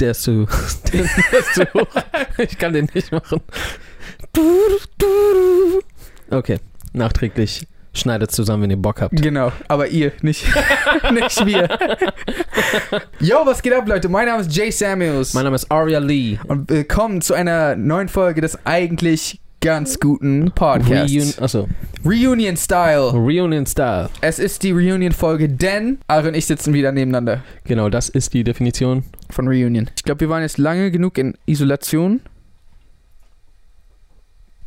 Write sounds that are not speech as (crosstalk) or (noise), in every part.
Der ist zu. Der ist zu hoch. Ich kann den nicht machen. Okay, nachträglich schneidet zusammen, wenn ihr Bock habt. Genau, aber ihr, nicht, (laughs) nicht wir. Yo, was geht ab, Leute? Mein Name ist Jay Samuels. Mein Name ist Aria Lee. und willkommen zu einer neuen Folge des eigentlich ganz guten Podcasts. Reun achso, Reunion Style. Reunion Style. Es ist die Reunion-Folge, denn Ari und ich sitzen wieder nebeneinander Genau, das ist die Definition. von Reunion. Ich glaube, wir waren jetzt lange genug in Isolation.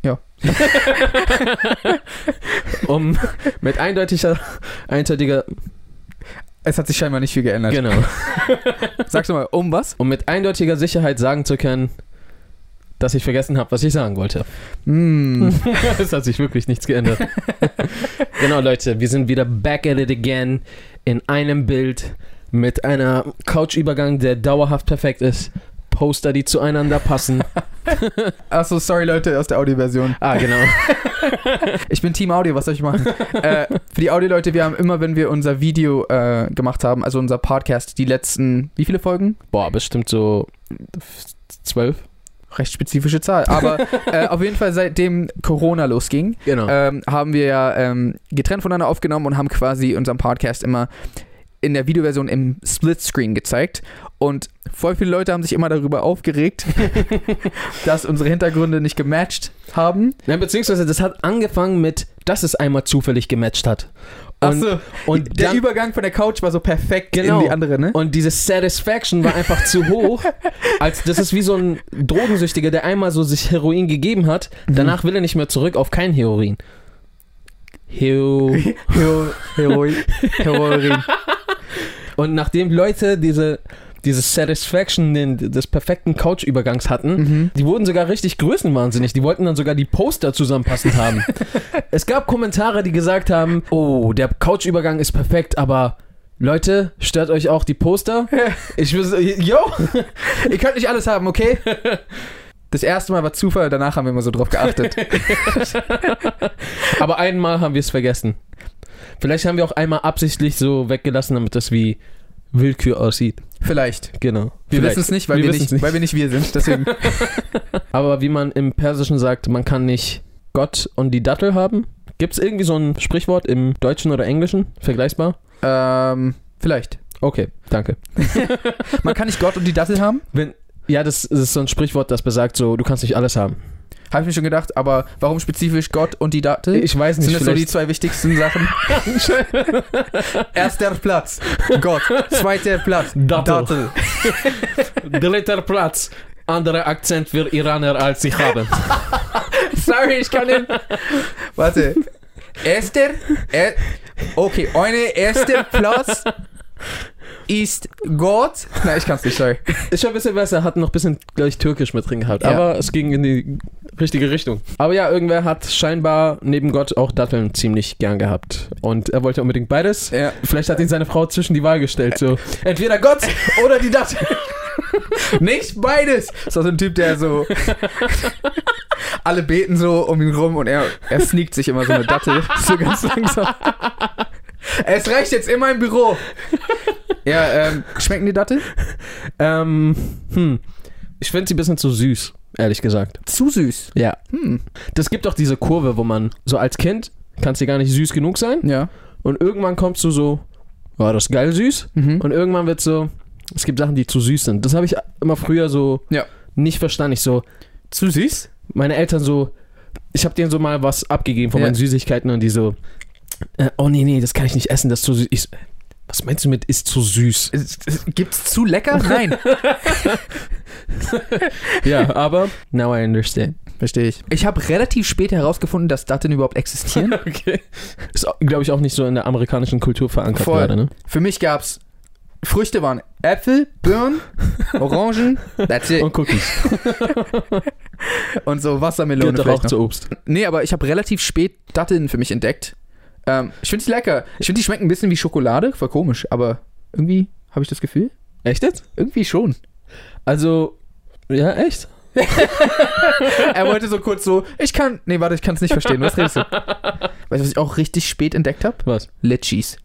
Ja. (laughs) Um mit eindeutiger, eindeutiger, Es hat sich scheinbar nicht viel geändert. genau, Sagst du mal, um was? um mit eindeutiger Sicherheit sagen zu können, dass ich vergessen habe, was ich sagen wollte. Mm. (laughs) es hat sich wirklich nichts geändert. (laughs) genau, Leute, wir sind wieder back at it again in einem Bild mit einer Couchübergang, der dauerhaft perfekt ist. Poster, die zueinander passen. (laughs) Achso, sorry Leute aus der Audioversion. Ah, genau. Ich bin Team Audio, was soll ich machen? äh, für die Audio-Leute, wir haben immer, wenn wir unser Video äh, gemacht haben, also unser Podcast, die letzten, wie viele Folgen? Boah, bestimmt so zwölf. Recht spezifische Zahl. Aber (laughs) äh, auf jeden Fall, seitdem Corona losging, Genau. ähm, haben wir ja ähm, getrennt voneinander aufgenommen und haben quasi unseren Podcast immer in der Videoversion im Splitscreen gezeigt. Und voll viele Leute haben sich immer darüber aufgeregt, (laughs) dass unsere Hintergründe nicht gematcht haben. Ja, beziehungsweise das hat angefangen mit, dass es einmal zufällig gematcht hat. Und, Achso, und der dann- Übergang von der Couch war so perfekt Genau. in die andere, ne? Und diese Satisfaction war einfach zu hoch. Als das ist wie so ein Drogensüchtiger, der einmal so sich Heroin gegeben hat. Danach will er nicht mehr zurück auf kein Heroin. Hero. (laughs) Hero, Heroin. (laughs) Heroin. Und nachdem Leute diese, diese Satisfaction den, des perfekten Couch-Übergangs hatten, Mhm. die wurden sogar richtig größenwahnsinnig. Die wollten dann sogar die Poster zusammenpassend haben. (laughs) es gab Kommentare, die gesagt haben, oh, der Couch-Übergang ist perfekt, aber Leute, stört euch auch die Poster? (laughs) Ich will yo, (laughs) Ihr könnt nicht alles haben, okay? Das erste Mal war Zufall, danach haben wir immer so drauf geachtet. Aber einmal haben wir es vergessen. Vielleicht haben wir auch einmal absichtlich so weggelassen, damit das wie Willkür aussieht. Vielleicht. Genau. Wir wissen es nicht, weil wir, nicht, weil wir nicht wir sind. Deswegen. (laughs) (laughs) Aber wie man im Persischen sagt, man kann nicht Gott und die Dattel haben. Gibt es irgendwie so ein Sprichwort im Deutschen oder Englischen? Vergleichbar? ähm, vielleicht. Okay, danke. (laughs) Man kann nicht Gott und die Dattel haben. Wenn, ja, das ist so ein Sprichwort, das besagt so, du kannst nicht alles haben. Habe ich mir schon gedacht, aber warum spezifisch Gott und die Dattel? Ich weiß nicht, Sind das so die zwei wichtigsten Sachen? (laughs) Erster Platz, Gott. Zweiter Platz, Dattel. (laughs) Dritter Platz. Anderer Akzent für Iraner als ich habe. (laughs) Sorry, ich kann den. Warte. Erster. Er, okay, eine erster Platz ist Gott. Nein, ich kann's nicht, sorry. Ist schon ein bisschen besser, hat noch ein bisschen gleich Türkisch mit drin gehabt. Ja. Aber es ging in die richtige Richtung. Aber ja, irgendwer hat scheinbar neben Gott auch Datteln ziemlich gern gehabt. Und er wollte unbedingt beides. Ja. Vielleicht hat ihn seine Frau zwischen die Wahl gestellt. So, entweder Gott (laughs) oder die Datteln. (laughs) Nicht beides. So so ein Typ, der so. (laughs) Alle beten so um ihn rum und er, er sneakt sich immer so eine Dattel. So ganz langsam. Es reicht jetzt immer im Büro. Ja, ähm, schmecken die Dattel? Ähm, hm. Ich finde sie ein bisschen zu süß, ehrlich gesagt. Zu süß. Ja. Hm. Das gibt auch diese Kurve, wo man so als Kind kannst du gar nicht süß genug sein. Ja. Und irgendwann kommst du so, war das ist geil süß? Mhm. Und irgendwann wird so, es gibt Sachen, die zu süß sind. Das habe ich immer früher so Ja. nicht verstanden. Ich so, Zu süß? meine Eltern so, ich habe denen so mal was abgegeben von Ja. meinen Süßigkeiten und die so, äh, oh nee, nee, das kann ich nicht essen, das ist zu süß. Ich was meinst du mit ist zu süß? Gibt's zu lecker? Nein. (laughs) ja, aber now I understand. Verstehe ich. Ich habe relativ spät herausgefunden, dass Datteln überhaupt existieren. (laughs) Okay. Ist, glaube ich, auch nicht so in der amerikanischen Kultur verankert Voll. gerade, ne? Für mich gab's Früchte waren Äpfel, Birnen, (laughs) Orangen, that's it. Und Cookies. Und so Wassermelone Gehört doch auch noch. zu Obst. Nee, aber ich habe relativ spät Datteln für mich entdeckt. Ähm, ich finde die lecker. Ich finde, die schmecken ein bisschen wie Schokolade. Voll komisch, aber irgendwie habe ich das Gefühl. Echt jetzt? Irgendwie schon. Also, ja, echt? (laughs) er wollte so kurz so, ich kann, nee, warte, ich kann es nicht verstehen. Was redest du? Weißt du, was ich auch richtig spät entdeckt habe? Was? Litchis.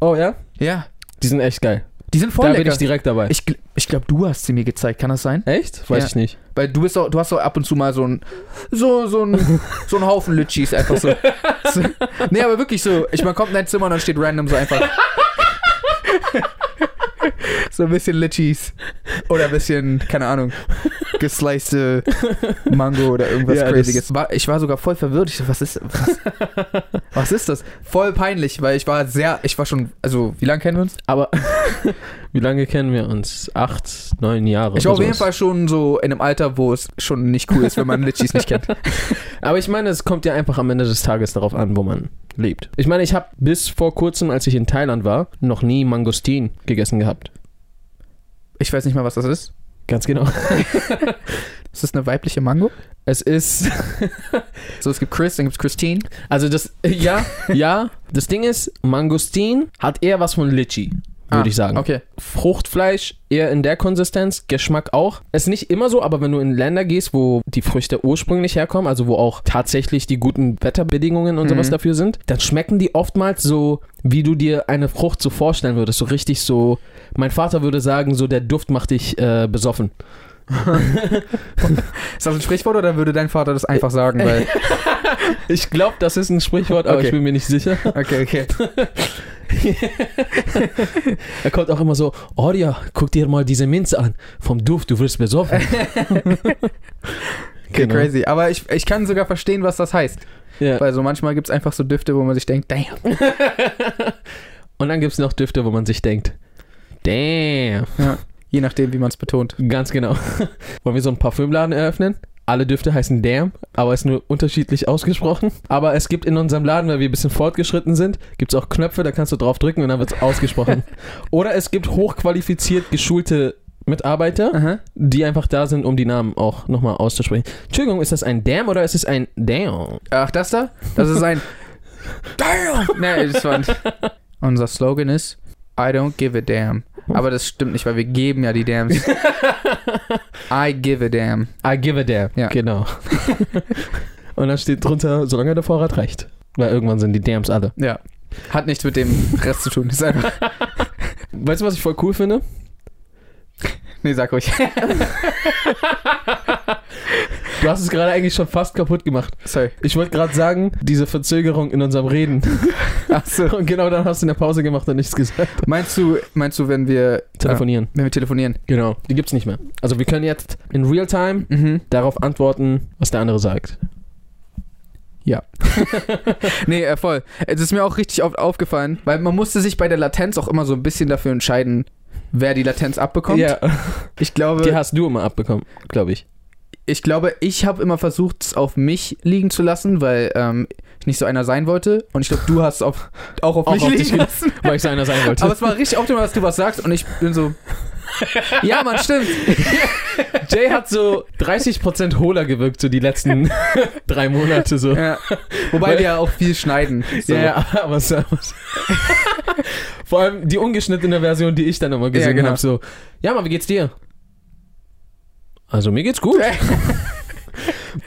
Oh ja? Ja. Die sind echt geil. Die sind voll da lecker. bin ich direkt dabei. ich ich glaube, du hast sie mir gezeigt. Kann das sein? echt? Weiß Ja. ich nicht. Weil du bist auch, du hast doch ab und zu mal so ein, so, so ein, so ein Haufen Litchis einfach so. (laughs) so. Nee, aber wirklich so. Ich man kommt in dein Zimmer und dann steht random so einfach. (laughs) (laughs) so ein bisschen Litchis. Oder ein bisschen, keine Ahnung, geslicete Mango oder irgendwas Ja, Crazyes. Ich war sogar voll verwirrt. Ich so, was ist, was, was ist das? Voll peinlich, weil ich war sehr, ich war schon, also, wie lange kennen wir uns? Aber (laughs) wie lange kennen wir uns? Acht, neun Jahre. Ich war auf jeden. Fall schon so in einem Alter, wo es schon nicht cool ist, wenn man Litchis nicht kennt. (laughs) Aber ich meine, es kommt ja einfach am Ende des Tages darauf an, wo man lebt. Ich meine, ich habe bis vor kurzem, als ich in Thailand war, noch nie Mangostin gegessen gehabt. Ich weiß nicht mal, was das ist. Ganz genau. (laughs) Ist das eine weibliche Mango? Es ist, (laughs) So, es gibt Chris, dann gibt es Christine. also das, ja, ja. Das Ding ist, Mangostin hat eher was von Litchi, würde Ah, ich sagen. Okay. Fruchtfleisch eher in der Konsistenz, Geschmack auch. Ist nicht immer so, aber wenn du in Länder gehst, wo die Früchte ursprünglich herkommen, also wo auch tatsächlich die guten Wetterbedingungen und Mhm. sowas dafür sind, dann schmecken die oftmals so, wie du dir eine Frucht so vorstellen würdest. So richtig so, mein Vater würde sagen, so der Duft macht dich äh, besoffen. (laughs) Ist das ein Sprichwort oder würde dein Vater das einfach sagen? Weil, (laughs) Ich glaube, das ist ein Sprichwort, aber Okay. ich bin mir nicht sicher. okay, okay. (laughs) Er kommt auch immer so, oh ja, guck dir mal diese Minze an. Vom Duft, du wirst besoffen. Okay, Genau. crazy. Aber ich, ich kann sogar verstehen, was das heißt. Ja. Weil so manchmal gibt es einfach so Düfte, wo man sich denkt, damn. Und dann gibt es noch Düfte, wo man sich denkt, damn. Je nachdem, wie man es betont. Ganz genau. (laughs) Wollen wir so einen Parfümladen eröffnen? Alle Düfte heißen Damn, aber ist nur unterschiedlich ausgesprochen. Aber es gibt in unserem Laden, weil wir ein bisschen fortgeschritten sind, gibt es auch Knöpfe, da kannst du drauf drücken und dann wird es ausgesprochen. (laughs) Oder es gibt hochqualifiziert geschulte Mitarbeiter, Aha. die einfach da sind, um die Namen auch nochmal auszusprechen. Entschuldigung, ist das ein Damn oder ist es ein Damn? Ach, das da? Das ist ein (laughs) Damn! Nee, das war. Unser Slogan ist I don't give a damn. Aber das stimmt nicht, weil wir geben ja die Dams. (laughs) I give a damn. I give a damn. Ja. Genau. und dann steht drunter, solange der Vorrat reicht. Weil irgendwann sind die Dams alle. Ja. Hat nichts mit dem Rest zu tun. Ist einfach. (laughs) Weißt du, was ich voll cool finde? Nee, sag ruhig. (laughs) Du hast es gerade eigentlich schon fast kaputt gemacht. Sorry. Ich wollte gerade sagen, diese Verzögerung in unserem Reden. (laughs) Achso. Und genau dann hast du in der Pause gemacht und nichts gesagt. Meinst du, meinst du, wenn wir Telefonieren. Äh, wenn wir telefonieren? Genau. Die gibt's nicht mehr. Also wir können jetzt in Realtime Mhm. darauf antworten, was der andere sagt. (laughs) Nee, äh, voll. Es ist mir auch richtig oft aufgefallen, weil man musste sich bei der Latenz auch immer so ein bisschen dafür entscheiden, wer die Latenz abbekommt. Ja, Ich glaube, die hast du immer abbekommen, glaube ich. Ich glaube, ich habe immer versucht, es auf mich liegen zu lassen, weil ähm, ich nicht so einer sein wollte. Und ich glaube, du hast es auf, auch auf Auch mich auf dich liegen lassen. Weil ich so einer sein wollte. Aber es war richtig optimal, dass du was sagst und ich bin so. ja, man, stimmt. (laughs) Jay hat so 30% hohler gewirkt, so die letzten (laughs) drei Monate so. Ja. Wobei wir ja auch viel schneiden. So. Ja, aber so. (laughs) Vor allem die ungeschnittene Version, die ich dann immer gesehen Ja, genau. habe, so, ja, Mann, wie geht's dir? Also mir geht's gut. (laughs)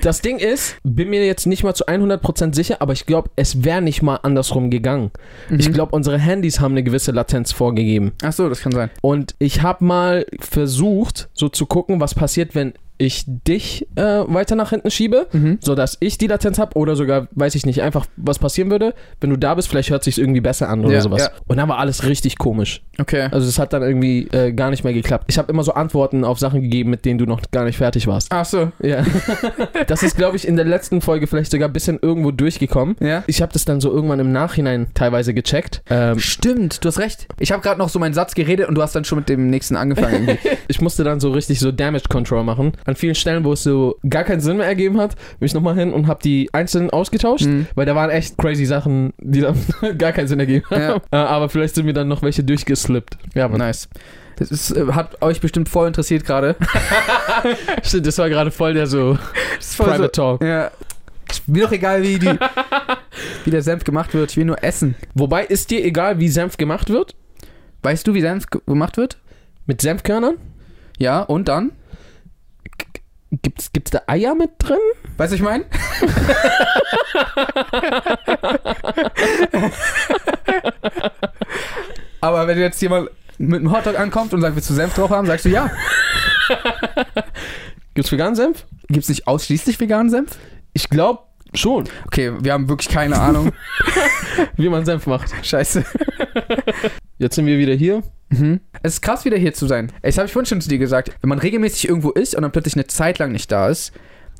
Das Ding ist, bin mir jetzt nicht mal zu 100% sicher, aber ich glaube, es wäre nicht mal andersrum gegangen. Mhm. Ich glaube, unsere Handys haben eine gewisse Latenz vorgegeben. Ach so, das kann sein. Und ich habe mal versucht, so zu gucken, was passiert, wenn ich dich äh, weiter nach hinten schiebe, Mhm. sodass ich die Latenz habe oder sogar, weiß ich nicht, einfach was passieren würde. Wenn du da bist, vielleicht hört sich irgendwie besser an oder Ja, sowas. ja. Und dann war alles richtig komisch. Okay. Also es hat dann irgendwie äh, gar nicht mehr geklappt. Ich habe immer so Antworten auf Sachen gegeben, mit denen du noch gar nicht fertig warst. Ach so. Ja. (laughs) das ist, glaube ich, in der letzten Folge vielleicht sogar ein bisschen irgendwo durchgekommen. Ja. Ich habe das dann so irgendwann im Nachhinein teilweise gecheckt. Ähm, Stimmt, du hast recht. Ich habe gerade noch so meinen Satz geredet und du hast dann schon mit dem nächsten angefangen. (laughs) ich musste dann so richtig so Damage Control machen. An vielen Stellen, wo es so gar keinen Sinn mehr ergeben hat, bin ich nochmal hin und habe die einzeln ausgetauscht, Mhm. weil da waren echt crazy Sachen, die dann (laughs) gar keinen Sinn ergeben haben. Ja. Äh, aber vielleicht sind mir dann noch welche durchgeslippt. Ja, Mann. nice. Das ist, äh, hat euch bestimmt voll interessiert gerade. (laughs) Stimmt, das war gerade voll der so voll Private so, Talk. ja. Ist Mir doch egal, wie, die, (laughs) wie der Senf gemacht wird. Ich will nur essen. Wobei, ist dir egal, wie Senf gemacht wird? Weißt du, wie Senf ge- gemacht wird? Mit Senfkörnern? Ja, und dann? Gibt's, gibt's da Eier mit drin? Weißt du, ich meine? (laughs) Aber wenn jetzt jemand mit einem Hotdog ankommt und sagt, willst du Senf drauf haben, sagst du ja. (laughs) Gibt's veganen Senf? Gibt es nicht ausschließlich veganen Senf? Ich glaube schon, Okay, wir haben wirklich keine Ahnung. (laughs) wie man Senf macht. Scheiße. Jetzt sind wir wieder hier. Mhm. Es ist krass, wieder hier zu sein. Das habe ich vorhin schon zu dir gesagt. Wenn man regelmäßig irgendwo ist und dann plötzlich eine Zeit lang nicht da ist,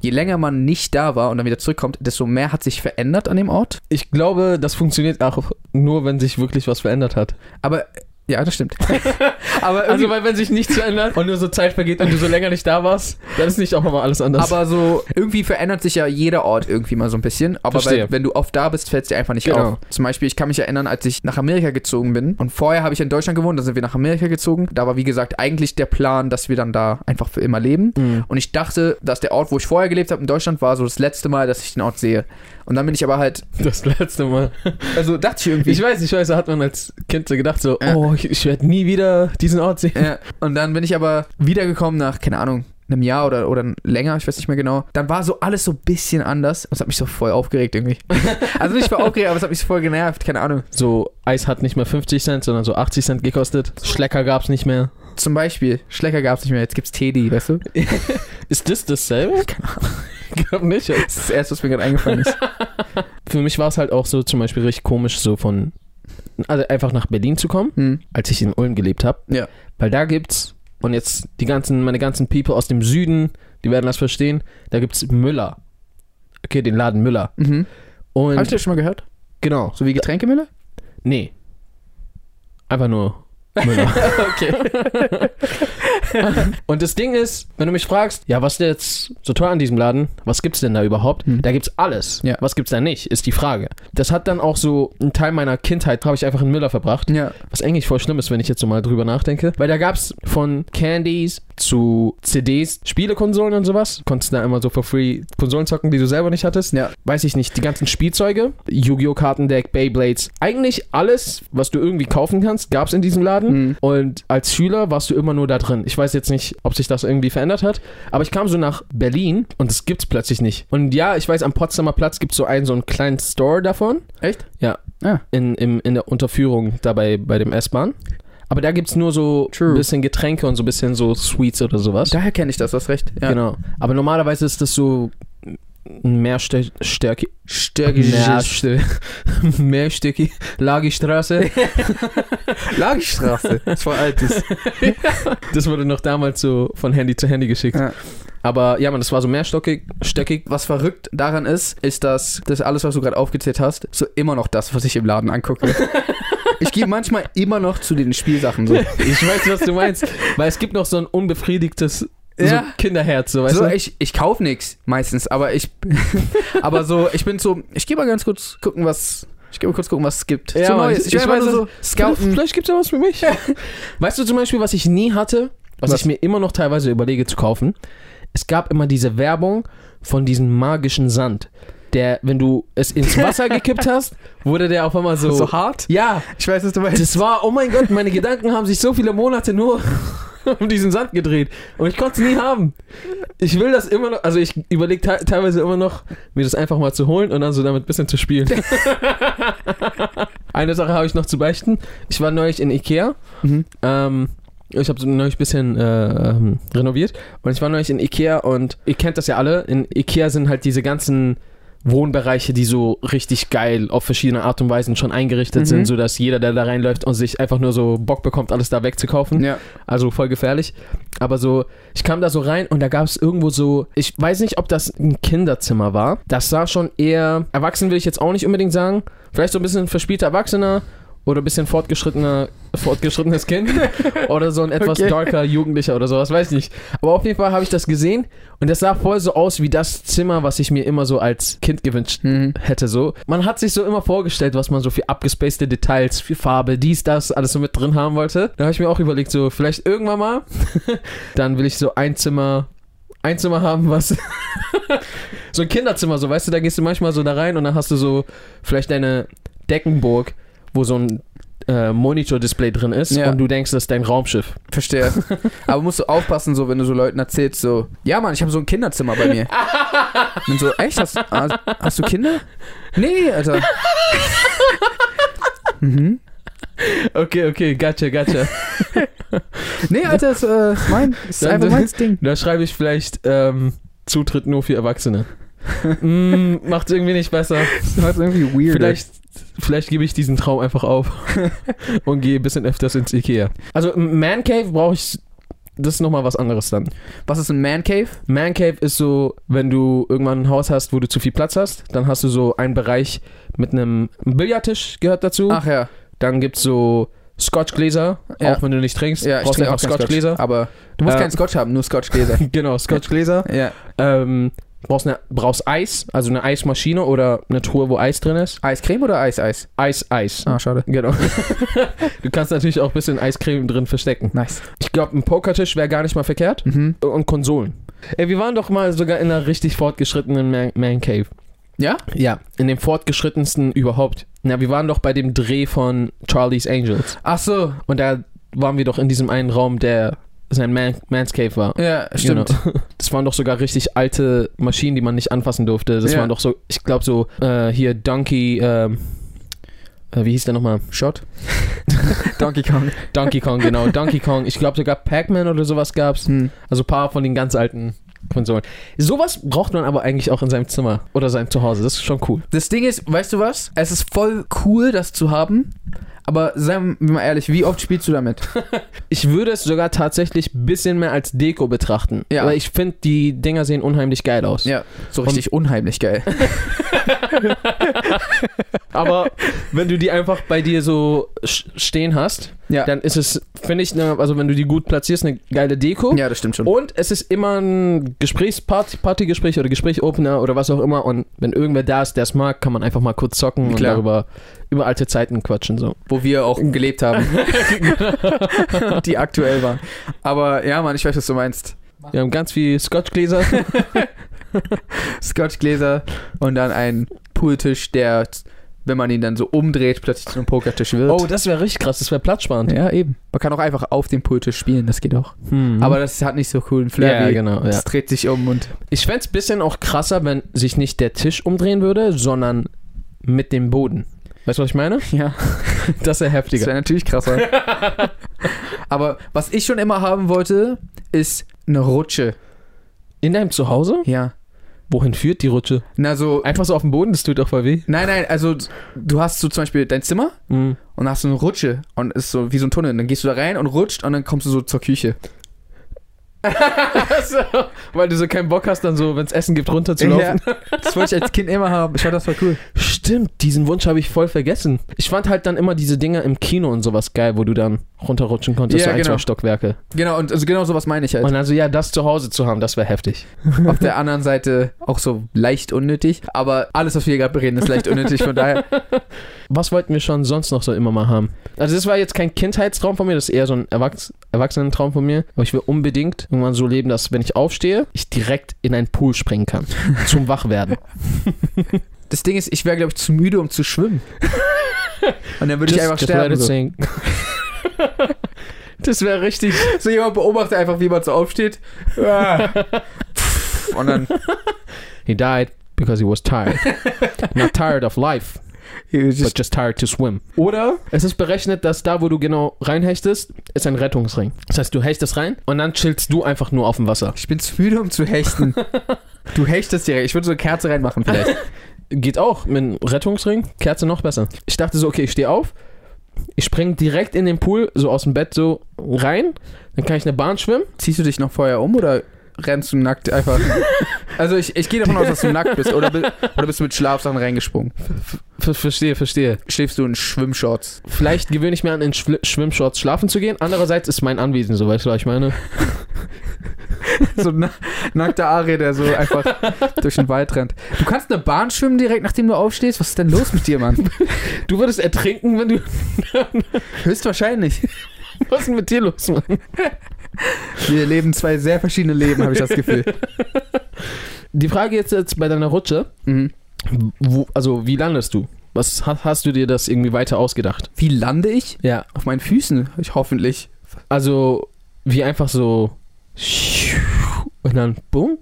je länger man nicht da war und dann wieder zurückkommt, desto mehr hat sich verändert an dem Ort. Ich glaube, das funktioniert auch nur, wenn sich wirklich was verändert hat. Aber, ja, das stimmt. (laughs) aber, Also, weil wenn sich nichts verändert und nur so Zeit vergeht und du so länger nicht da warst, dann ist nicht auch mal alles anders. aber so, irgendwie verändert sich ja jeder Ort irgendwie mal so ein bisschen. Aber weil, wenn du oft da bist, fällt es dir einfach nicht Genau. auf. Zum Beispiel, ich kann mich erinnern, als ich nach Amerika gezogen bin und vorher habe ich in Deutschland gewohnt, dann sind wir nach Amerika gezogen. Da war, wie gesagt, eigentlich der Plan, dass wir dann da einfach für immer leben. Mhm. Und ich dachte, dass der Ort, wo ich vorher gelebt habe, in Deutschland, war so das letzte Mal, dass ich den Ort sehe. Und dann bin ich aber halt, das letzte Mal. also dachte ich irgendwie. Ich weiß, ich weiß, da hat man als Kind so gedacht, so, Ja. oh, ich, ich werde nie wieder diesen Ort sehen. ja, und dann bin ich aber wiedergekommen nach, keine Ahnung, einem Jahr oder, oder länger, ich weiß nicht mehr genau. Dann war so alles so ein bisschen anders. Das hat mich so voll aufgeregt irgendwie. (laughs) also nicht voll aufgeregt, aber es hat mich so voll genervt, keine Ahnung. So, Eis hat nicht mehr 50 Cent, sondern so 80 Cent gekostet. Schlecker gab's nicht mehr. Zum Beispiel, Schlecker gab es nicht mehr, jetzt gibt's Teddy, weißt du? (laughs) Ist das dasselbe? (laughs) Ich glaube nicht. Das ist das erste, was mir gerade eingefallen ist. Für mich war es halt auch so zum Beispiel richtig komisch, so von, also einfach nach Berlin zu kommen, Hm. als ich in Ulm gelebt habe. Ja. Weil da gibt's, und jetzt die ganzen, meine ganzen People aus dem Süden, die werden das verstehen, da gibt's Müller. Okay, den Laden Müller. Mhm. Und Hast du das schon mal gehört? genau, So wie Getränkemüller? nee. Einfach nur Müller. (laughs) okay. (laughs) (laughs) Und das Ding ist, wenn du mich fragst, ja, was ist jetzt so teuer an diesem Laden? Was gibt's denn da überhaupt? Hm. Da gibt's alles. Ja. Was gibt's da nicht, ist die Frage. Das hat dann auch so einen Teil meiner Kindheit, habe ich einfach in Müller verbracht. Ja. Was eigentlich voll schlimm ist, wenn ich jetzt so mal drüber nachdenke. Weil da gab's von Candies zu CDs, Spielekonsolen und sowas. Konntest da immer so for free Konsolen zocken, die du selber nicht hattest. Ja. Weiß ich nicht, die ganzen Spielzeuge, Yu-Gi-Oh! Kartendeck, Beyblades. Eigentlich alles, was du irgendwie kaufen kannst, gab's in diesem Laden. Mhm. Und als Schüler warst du immer nur da drin. Ich weiß jetzt nicht, ob sich das irgendwie verändert hat, aber ich kam so nach Berlin und das gibt's plötzlich nicht. Und ja, ich weiß, am Potsdamer Platz gibt's so einen, so einen kleinen Store davon. Echt? Ja. Ah. In, im, in der Unterführung dabei bei dem S-Bahn. Aber da gibt's nur so True. ein bisschen Getränke und so ein bisschen so Sweets oder sowas. Daher kenne ich das, du hast recht. Ja. Genau. Aber normalerweise ist das so mehr Stärke. Stärkisches- (laughs) Mehrstöckig. Lagistraße. (laughs) Lagerstraße. Das war altes. (laughs) Das wurde noch damals so von Handy zu Handy geschickt. Ja. Aber ja, man, das war so mehrstöckig. Stöckig. Was verrückt daran ist, ist, dass das alles, was du gerade aufgezählt hast, so immer noch das, was ich im Laden angucke. Ich gehe manchmal immer noch zu den Spielsachen so. (laughs) Ich weiß, was du meinst. Weil es gibt noch so ein unbefriedigtes so Ja. Kinderherz, so weißt So, du? ich, ich kaufe nichts meistens, aber ich (laughs) aber so, ich bin so, ich gehe mal ganz kurz gucken, was ich gehe mal kurz gucken, was es gibt. Ja, so Mann, Neues. ich- ich weiß, so Vielleicht, scouten. vielleicht gibt es ja was für mich. (laughs) weißt du zum Beispiel, was ich nie hatte, was, Was? ich mir immer noch teilweise überlege zu kaufen? Es gab immer diese Werbung von diesem magischen Sand. Der, wenn du es ins Wasser gekippt (laughs) hast, wurde der auf einmal so. So hart? Ja, Ich weiß, was du meinst. das war, oh mein Gott, meine Gedanken haben sich so viele Monate nur (laughs) um diesen Sand gedreht. Und ich konnte es nie haben. Ich will das immer noch, also ich überlege te teilweise immer noch, mir das einfach mal zu holen und dann so damit ein bisschen zu spielen. (laughs) Eine Sache habe ich noch zu beichten. Ich war neulich in Ikea. Mhm. Ähm, ich habe neulich ein bisschen äh, ähm, renoviert und ich war neulich in Ikea und ihr kennt das ja alle. In Ikea sind halt diese ganzen Wohnbereiche, die so richtig geil auf verschiedene Art und Weisen schon eingerichtet Mhm. sind, sodass jeder, der da reinläuft und sich einfach nur so Bock bekommt, alles da wegzukaufen. Ja. Also voll gefährlich. Aber so, ich kam da so rein und da gab es irgendwo so, ich weiß nicht, ob das ein Kinderzimmer war. Das sah schon eher, erwachsen will ich jetzt auch nicht unbedingt sagen. Vielleicht so ein bisschen verspielter Erwachsener oder ein bisschen fortgeschrittener, fortgeschrittenes Kind. (laughs) oder so ein etwas Okay. darker Jugendlicher oder sowas, weiß nicht. Aber auf jeden Fall habe ich das gesehen und das sah voll so aus wie das Zimmer, was ich mir immer so als Kind gewünscht Mhm. hätte so. Man hat sich so immer vorgestellt, was man so für abgespacede Details, für Farbe, dies, das, alles so mit drin haben wollte. Da habe ich mir auch überlegt, so vielleicht irgendwann mal, (laughs) dann will ich so ein Zimmer, ein Zimmer haben, was (laughs) so ein Kinderzimmer, so weißt du, da gehst du manchmal so da rein und dann hast du so vielleicht deine Deckenburg, wo so ein äh, Monitor-Display drin ist Ja. und du denkst, das ist dein Raumschiff. Verstehe. (laughs) Aber musst du aufpassen, so, wenn du so Leuten erzählst, so, ja, Mann, ich habe so ein Kinderzimmer bei mir. (laughs) Und so, echt? Hast, hast, du Kinder? Nee, Alter. (laughs) mhm. Okay, okay, gotcha, gotcha. Nee, Alter, das äh, ist mein, ist einfach meins Ding. da schreibe ich vielleicht ähm, Zutritt nur für Erwachsene. Mm, macht irgendwie nicht besser. Das ist irgendwie weird. Vielleicht, vielleicht gebe ich diesen Traum einfach auf (laughs) und gehe ein bisschen öfters ins Ikea. Also Man Cave brauche ich, das ist nochmal was anderes dann. Was ist ein Man Cave? Man Cave ist so, wenn du irgendwann ein Haus hast, wo du zu viel Platz hast, dann hast du so einen Bereich mit einem Billardtisch gehört dazu. Ach ja. Dann gibt's so Scotchgläser, Ja. auch wenn du nicht trinkst. Ja, ich brauchst trinke einfach auch Scotchgläser. Scotch. Aber du musst Äh, keinen Scotch haben, nur Scotchgläser. (laughs) Genau, Scotchgläser. ja. ähm, brauchst, eine, brauchst Eis, also eine Eismaschine oder eine Truhe, wo Eis drin ist. Eiscreme oder Eis-Eis? Eis, Eis. Ah, schade. Genau. (laughs) du kannst natürlich auch ein bisschen Eiscreme drin verstecken. Nice. Ich glaube, ein Pokertisch wäre gar nicht mal verkehrt. Mhm. Und Konsolen. Ey, wir waren doch mal sogar in einer richtig fortgeschrittenen Man, Man Cave. Ja? Ja, in dem fortgeschrittensten überhaupt. Na, wir waren doch bei dem Dreh von Charlie's Angels. Ach so. Und da waren wir doch in diesem einen Raum, der sein Man, Man's Cave war. Ja, stimmt. Genau. Das waren doch sogar richtig alte Maschinen, die man nicht anfassen durfte. Das Ja. waren doch so, ich glaube so, äh, hier Donkey, ähm, äh, wie hieß der nochmal? Shot. (laughs) Donkey Kong. Donkey Kong, genau. Donkey Kong. Ich glaube sogar Pac-Man oder sowas gab's. Hm. Also ein paar von den ganz alten Konsolen. Sowas braucht man aber eigentlich auch in seinem Zimmer oder seinem Zuhause. Das ist schon cool. Das Ding ist, weißt du was? Es ist voll cool, das zu haben. Aber seien wir mal ehrlich, wie oft spielst du damit? (laughs) Ich würde es sogar tatsächlich ein bisschen mehr als Deko betrachten. Ja. Weil ich finde, die Dinger sehen unheimlich geil aus. Ja, so richtig unheimlich geil. (laughs) (laughs) Aber (laughs) wenn du die einfach bei dir so stehen hast, Ja. dann ist es, finde ich, ne, also wenn du die gut platzierst, eine geile Deko. Ja, das stimmt schon. Und es ist immer ein Gesprächsparty, Partygespräch oder Gesprächopener oder was auch immer. Und wenn irgendwer da ist, der es mag, kann man einfach mal kurz zocken und Klar. darüber über alte Zeiten quatschen. So. Wo wir auch (laughs) gelebt haben. (laughs) Die aktuell waren. Aber ja, Mann, ich weiß, was du meinst. Wir haben ganz viel Scotchgläser. Scotchgläser und dann ein Pooltisch, der, wenn man ihn dann so umdreht, plötzlich zu einem Pokertisch wird. Oh, das wäre richtig krass. Das wäre platzsparend. ja, eben. Man kann auch einfach auf dem Pooltisch spielen, das geht auch. Hm. Aber das hat nicht so coolen Flair ja, genau. Ja. es dreht sich um und Ich fände es ein bisschen auch krasser, wenn sich nicht der Tisch umdrehen würde, sondern mit dem Boden. Weißt du, was ich meine? (laughs) ja, Das wäre das heftiger. wäre natürlich krasser. (laughs) Aber was ich schon immer haben wollte, ist eine Rutsche. In deinem Zuhause? Ja. Wohin führt die Rutsche? Na so, Einfach so auf dem Boden, das tut doch voll weh. nein, nein, also du hast so zum Beispiel dein Zimmer Mhm. und hast so eine Rutsche und ist so wie so ein Tunnel. Dann gehst du da rein und rutscht und dann kommst du so zur Küche. (laughs) so, weil du so keinen Bock hast, dann so, wenn es Essen gibt, runterzulaufen. Ja, (laughs) das wollte ich als Kind immer haben. Ich fand das voll cool. Stimmt, diesen Wunsch habe ich voll vergessen. Ich fand halt dann immer diese Dinger im Kino und sowas geil, wo du dann runterrutschen konntest, Ja, so ein, genau. zwei Stockwerke. Genau, und also genau sowas meine ich halt. Und also ja, das zu Hause zu haben, das wäre heftig. (laughs) Auf der anderen Seite auch so leicht unnötig. Aber alles, was wir gerade bereden, ist leicht unnötig. Von daher, Was wollten wir schon sonst noch so immer mal haben? Also das war jetzt kein Kindheitstraum von mir, das ist eher so ein Erwachs Erwachsenentraum von mir. Aber ich will unbedingt irgendwann so leben, dass wenn ich aufstehe, ich direkt in einen Pool springen kann. (laughs) zum Wachwerden. das Ding ist, ich wäre, glaube ich, zu müde, um zu schwimmen. Und dann würde ich einfach sterben. So. sink. (laughs) das wäre richtig. so jemand beobachtet einfach, wie man so aufsteht. Ah. (laughs) Und dann He died because he was tired. Not tired of life, but just tired to swim. Oder es ist berechnet, dass da, wo du genau reinhechtest, ist ein Rettungsring. Das heißt, du hechtest rein und dann chillst du einfach nur auf dem Wasser. ich bin zu müde, um zu hechten. (laughs) Du hechtest direkt. Ich würde so eine Kerze reinmachen vielleicht. (laughs) Geht auch mit einem Rettungsring, Kerze noch besser. Ich dachte so, okay, ich stehe auf, ich spring direkt in den Pool, so aus dem Bett so rein, dann kann ich eine Bahn schwimmen. Ziehst du dich noch vorher um oder rennst du nackt einfach? (laughs) Also ich, ich gehe davon aus, dass du nackt bist. Oder, bi- oder bist du mit Schlafsachen reingesprungen? Ver verstehe, verstehe. Schläfst du in Schwimmshorts? Vielleicht gewöhne ich mir an, in Schw Schwimmshorts schlafen zu gehen. Andererseits ist mein Anwesen so, weißt du, was ich meine? (laughs) So ein na nackter Ari, der so einfach durch den Wald rennt. Du kannst eine Bahn schwimmen direkt, nachdem du aufstehst? Was ist denn los mit dir, Mann? (laughs) Du würdest ertrinken, wenn du. Höchstwahrscheinlich. Was ist denn mit dir los, Mann? (laughs) Wir leben zwei sehr verschiedene Leben, habe ich das Gefühl. (laughs) Die Frage jetzt, jetzt bei deiner Rutsche, Mhm. wo, also wie landest du? Was ha- hast du dir das irgendwie weiter ausgedacht? Wie lande ich? Ja. Auf meinen Füßen, ich hoffentlich. Also, wie einfach so. Und dann, boom.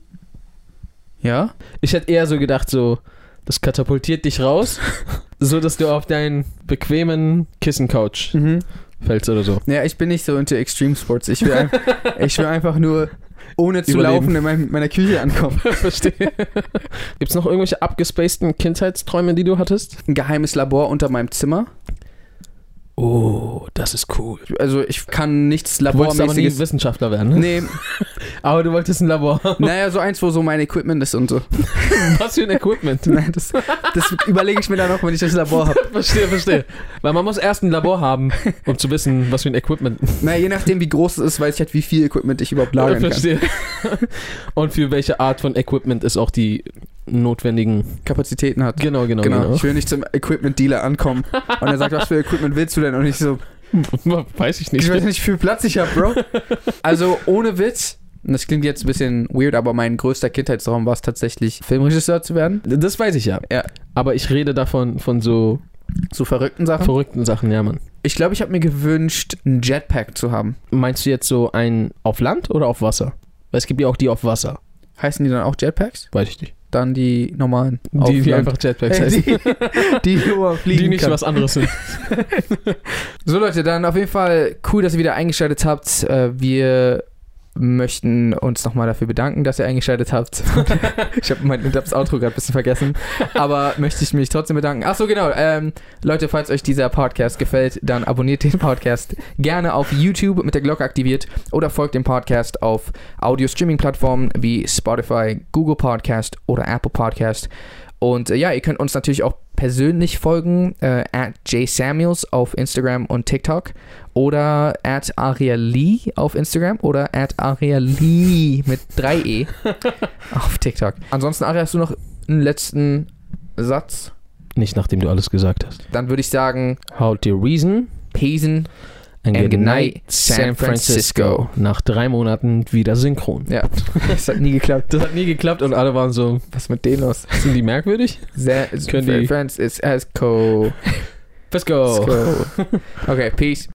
Ja? Ich hätte eher so gedacht, so, das katapultiert dich raus, (laughs) so dass du auf deinen bequemen Kissen-Couch Mhm. Fällst oder so. Ja, ich bin nicht so into Extreme Sports. Ich will, ein, (laughs) ich will einfach nur ohne zu Überleben. laufen in mein, meiner Küche ankommen. (laughs) Verstehe. (laughs) Gibt's noch irgendwelche abgespaceden Kindheitsträume, die du hattest? Ein geheimes Labor unter meinem Zimmer. Oh, das ist cool. Also ich kann nichts Du wolltest aber nie Labormäßiges. Wissenschaftler werden, ne? Nee, (laughs) Aber du wolltest ein Labor haben. (laughs) naja, so eins, wo so mein Equipment ist und so. (laughs) Was für ein Equipment? Nein, das, das überlege ich mir dann noch, wenn ich das Labor habe. verstehe, verstehe. Weil man muss erst ein Labor haben, um zu wissen, was für ein Equipment. Na, je nachdem, wie groß es ist, weiß ich halt, wie viel Equipment ich überhaupt lagern kann. verstehe. Und für welche Art von Equipment ist auch die notwendigen. Kapazitäten hat. Genau, genau, Genau. genau. Ich will nicht zum Equipment-Dealer ankommen und er sagt, was für Equipment willst du denn? Und ich so, (laughs) Weiß ich nicht. ich weiß nicht, wie viel Platz ich habe, Bro. Also ohne Witz, und das klingt jetzt ein bisschen weird, aber mein größter Kindheitstraum war es tatsächlich, Filmregisseur zu werden. Das weiß ich ja. Ja. Aber ich rede davon von so So verrückten Sachen. verrückten Sachen, ja, Mann. Ich glaube, ich habe mir gewünscht, einen Jetpack zu haben. Meinst du jetzt so ein auf Land oder auf Wasser? Weil es gibt ja auch die auf Wasser. Heißen die dann auch Jetpacks? Weiß ich nicht. Dann die normalen. Die, die einfach Jetpacks Äh, heißen. die, die (laughs) nur fliegen Die nicht kann. was anderes sind. (laughs) So Leute, dann auf jeden Fall cool, dass ihr wieder eingeschaltet habt. Äh, Wir möchten uns nochmal dafür bedanken, dass ihr eingeschaltet habt. (laughs) (laughs) ich habe mein das Outro gerade ein bisschen vergessen, aber möchte ich mich trotzdem bedanken. Ach so genau, ähm, Leute, falls euch dieser Podcast gefällt, dann abonniert den Podcast gerne auf YouTube mit der Glocke aktiviert oder folgt dem Podcast auf Audio-Streaming-Plattformen wie Spotify, Google Podcast oder Apple Podcast. Und äh, ja, ihr könnt uns natürlich auch persönlich folgen, äh, at jsamuels auf Instagram und TikTok oder at ariali auf Instagram oder at ariali mit 3e (laughs) auf TikTok. Ansonsten, Ari, hast du noch einen letzten Satz? Nicht nachdem du alles gesagt hast. Dann würde ich sagen, Hold your reason Pesen. And And good night, San San Francisco. Francisco. Nach drei Monaten wieder synchron. Ja, (laughs) das hat nie geklappt. Das hat nie geklappt und alle waren so, Was ist mit denen los? sind die merkwürdig? Sa- Können die- Francis Esco. Let's go. (laughs) Okay, peace.